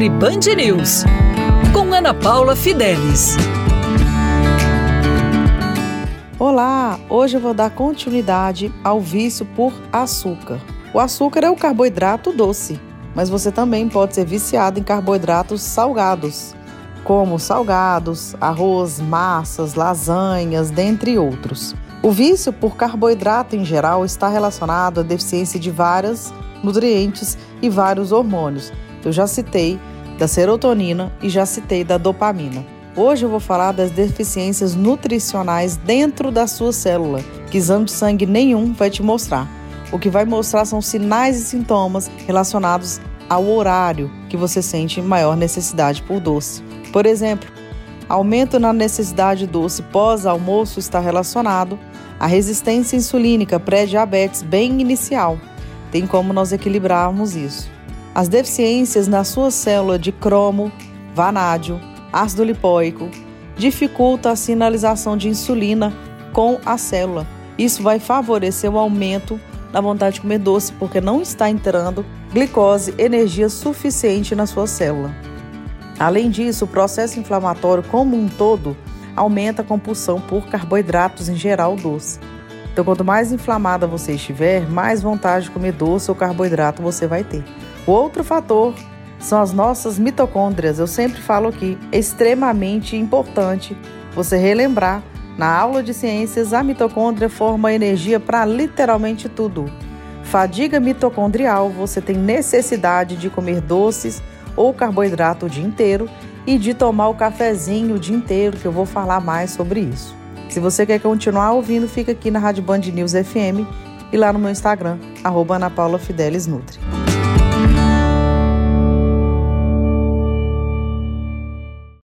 Nutri Band News, com Ana Paula Fidelis. Olá, hoje eu vou dar continuidade ao vício por açúcar. O açúcar é o carboidrato doce, mas você também pode ser viciado em carboidratos salgados, como salgados, arroz, massas, lasanhas, dentre outros. O vício por carboidrato em geral está relacionado à deficiência de vários nutrientes e vários hormônios. Eu já citei da serotonina e já citei da dopamina. Hoje eu vou falar das deficiências nutricionais dentro da sua célula, que exame de sangue nenhum vai te mostrar. O que vai mostrar são sinais e sintomas relacionados ao horário que você sente maior necessidade por doce. Por exemplo, aumento na necessidade de doce pós-almoço está relacionado à resistência insulínica pré-diabetes bem inicial. Tem como nós equilibrarmos isso. As deficiências na sua célula de cromo, vanádio, ácido lipóico dificulta a sinalização de insulina com a célula. Isso vai favorecer o aumento da vontade de comer doce porque não está entrando glicose, energia suficiente na sua célula. Além disso, o processo inflamatório como um todo aumenta a compulsão por carboidratos em geral doce. Então, quanto mais inflamada você estiver, mais vontade de comer doce ou carboidrato você vai ter. O outro fator são as nossas mitocôndrias. Eu sempre falo aqui, é extremamente importante você relembrar. Na aula de ciências, a mitocôndria forma energia para literalmente tudo. Fadiga mitocondrial, você tem necessidade de comer doces ou carboidrato o dia inteiro e de tomar o cafezinho o dia inteiro, que eu vou falar mais sobre isso. Se você quer continuar ouvindo, fica aqui na Rádio Band News FM e lá no meu Instagram, arroba Ana Paula Fidelis Nutri.